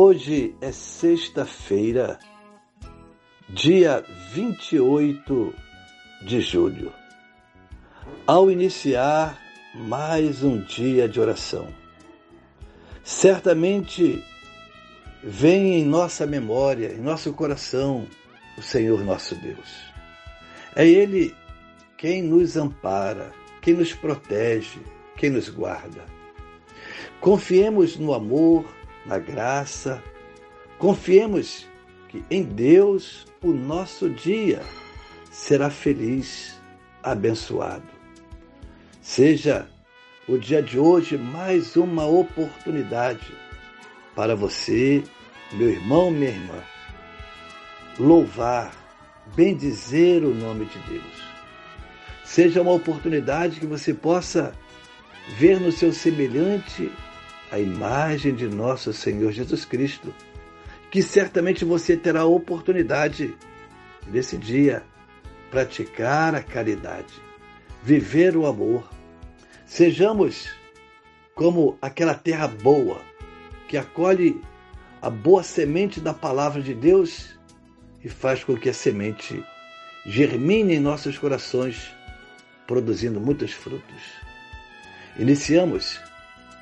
Hoje é sexta-feira, dia 28 de julho. Ao iniciar mais um dia de oração, certamente vem em nossa memória, em nosso coração, o Senhor nosso Deus. É Ele quem nos ampara, quem nos protege, quem nos guarda. Confiemos no amor, na graça. Confiemos que em Deus o nosso dia será feliz, abençoado. Seja o dia de hoje mais uma oportunidade para você, meu irmão, minha irmã, louvar, bendizer o nome de Deus. Seja uma oportunidade que você possa ver no seu semelhante a imagem de nosso Senhor Jesus Cristo, que certamente você terá a oportunidade nesse dia praticar a caridade, viver o amor. Sejamos como aquela terra boa que acolhe a boa semente da palavra de Deus e faz com que a semente germine em nossos corações, produzindo muitos frutos. Iniciamos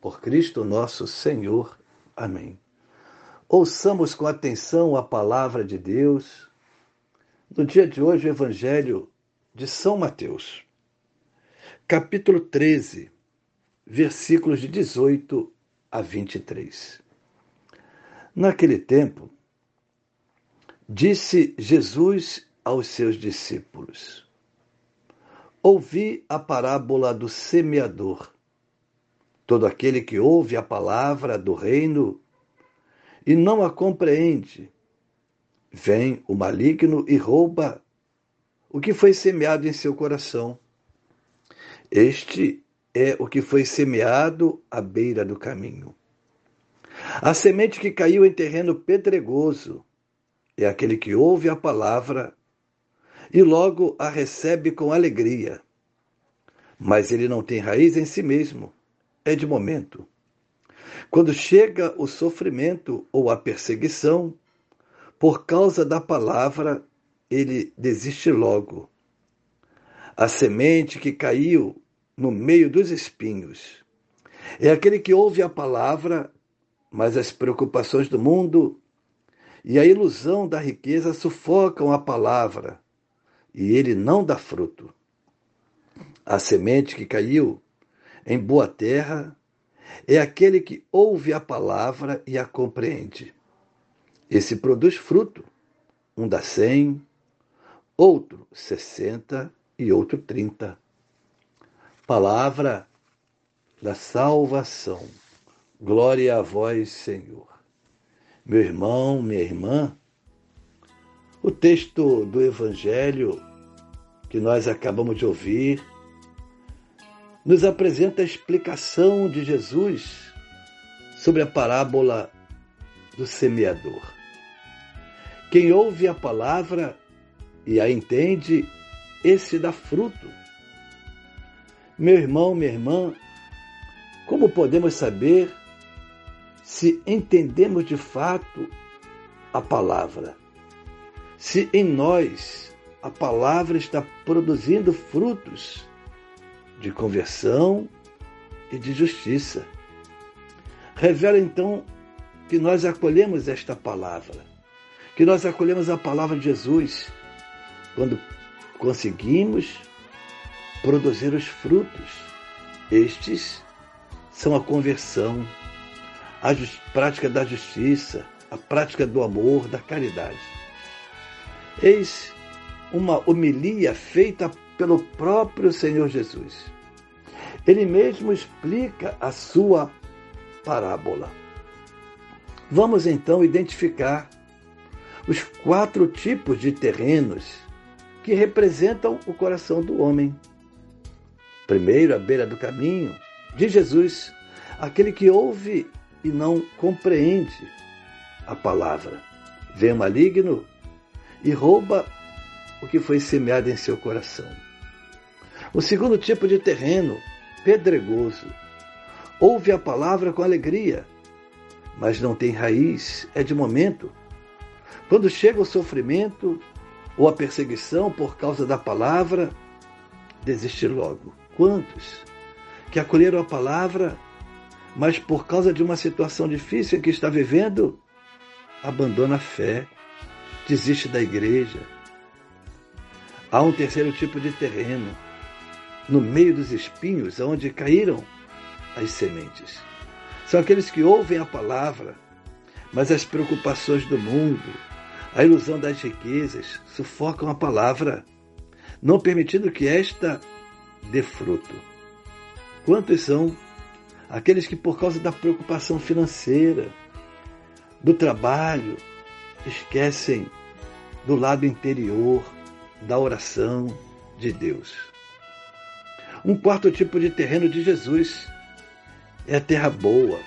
Por Cristo nosso Senhor. Amém. Ouçamos com atenção a palavra de Deus. No dia de hoje, o Evangelho de São Mateus, capítulo 13, versículos de 18 a 23. Naquele tempo, disse Jesus aos seus discípulos: Ouvi a parábola do semeador. Todo aquele que ouve a palavra do reino e não a compreende, vem o maligno e rouba o que foi semeado em seu coração. Este é o que foi semeado à beira do caminho. A semente que caiu em terreno pedregoso é aquele que ouve a palavra e logo a recebe com alegria. Mas ele não tem raiz em si mesmo, é de momento. Quando chega o sofrimento ou a perseguição, por causa da palavra, ele desiste logo. A semente que caiu no meio dos espinhos é aquele que ouve a palavra, mas as preocupações do mundo e a ilusão da riqueza sufocam a palavra e ele não dá fruto. A semente que caiu em boa terra é aquele que ouve a palavra e a compreende. Esse produz fruto. Um dá cem, outro sessenta e outro trinta. Palavra da salvação. Glória a vós, Senhor. Meu irmão, minha irmã, o texto do Evangelho que nós acabamos de ouvir nos apresenta a explicação de Jesus sobre a parábola do semeador. Quem ouve a palavra e a entende, esse dá fruto. Meu irmão, minha irmã, como podemos saber se entendemos de fato a palavra? Se em nós a palavra está produzindo frutos de conversão e de justiça. Revela então que nós acolhemos esta palavra, que nós acolhemos a palavra de Jesus quando conseguimos produzir os frutos. Estes são a conversão, a prática da justiça, a prática do amor, da caridade. Eis uma homilia feita pelo próprio Senhor Jesus. Ele mesmo explica a sua parábola. Vamos então identificar os quatro tipos de terrenos que representam o coração do homem. Primeiro, à beira do caminho, de Jesus, aquele que ouve e não compreende a palavra. Vem o maligno e rouba o que foi semeado em seu coração. O segundo tipo de terreno, pedregoso, ouve a palavra com alegria, mas não tem raiz, é de momento. Quando chega o sofrimento ou a perseguição por causa da palavra, desiste logo. Quantos que acolheram a palavra, mas por causa de uma situação difícil que está vivendo, abandona a fé, desiste da igreja, Há um terceiro tipo de terreno, no meio dos espinhos, onde caíram as sementes. São aqueles que ouvem a palavra, mas as preocupações do mundo, a ilusão das riquezas, sufocam a palavra, não permitindo que esta dê fruto. Quantos são aqueles que, por causa da preocupação financeira, do trabalho, esquecem do lado interior, da oração de Deus. Um quarto tipo de terreno de Jesus é a terra boa,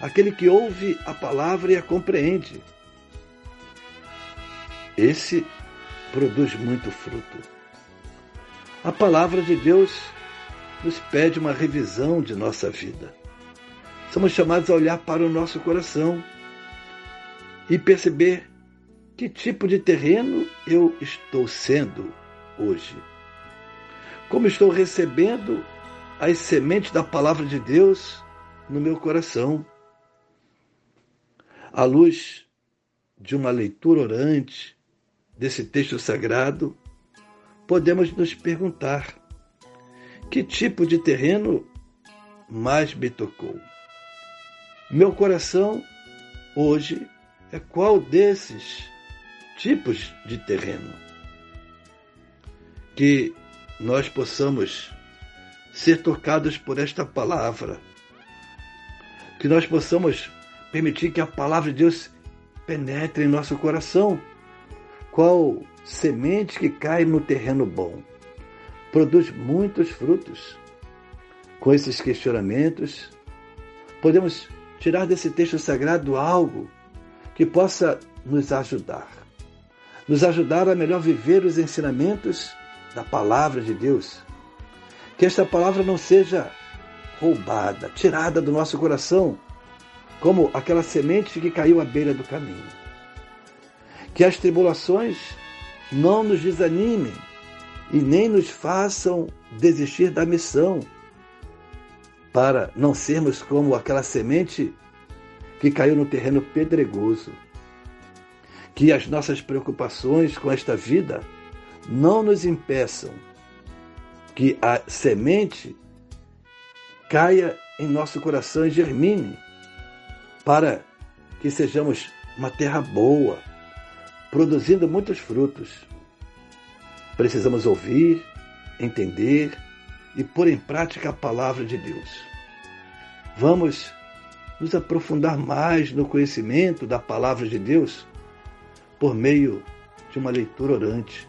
aquele que ouve a palavra e a compreende. Esse produz muito fruto. A palavra de Deus nos pede uma revisão de nossa vida. Somos chamados a olhar para o nosso coração e perceber que tipo de terreno eu estou sendo hoje? Como estou recebendo as sementes da palavra de Deus no meu coração? À luz de uma leitura orante desse texto sagrado, podemos nos perguntar: que tipo de terreno mais me tocou? Meu coração hoje é qual desses tipos de terreno. Que nós possamos ser tocados por esta palavra. Que nós possamos permitir que a palavra de Deus penetre em nosso coração. Qual semente que cai no terreno bom produz muitos frutos. Com esses questionamentos, podemos tirar desse texto sagrado algo que possa nos ajudar nos ajudar a melhor viver os ensinamentos da palavra de Deus. Que esta palavra não seja roubada, tirada do nosso coração, como aquela semente que caiu à beira do caminho. Que as tribulações não nos desanimem e nem nos façam desistir da missão, para não sermos como aquela semente que caiu no terreno pedregoso que as nossas preocupações com esta vida não nos impeçam que a semente caia em nosso coração e germine, para que sejamos uma terra boa, produzindo muitos frutos. Precisamos ouvir, entender e pôr em prática a palavra de Deus. Vamos nos aprofundar mais no conhecimento da palavra de Deus por meio de uma leitura orante,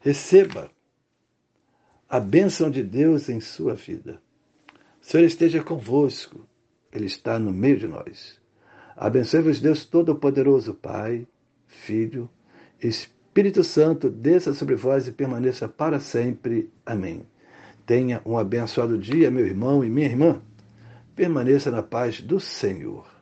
receba a bênção de Deus em sua vida. O Senhor esteja convosco, Ele está no meio de nós. Abençoe-vos, Deus Todo-Poderoso, Pai, Filho, Espírito Santo, desça sobre vós e permaneça para sempre. Amém. Tenha um abençoado dia, meu irmão e minha irmã. Permaneça na paz do Senhor.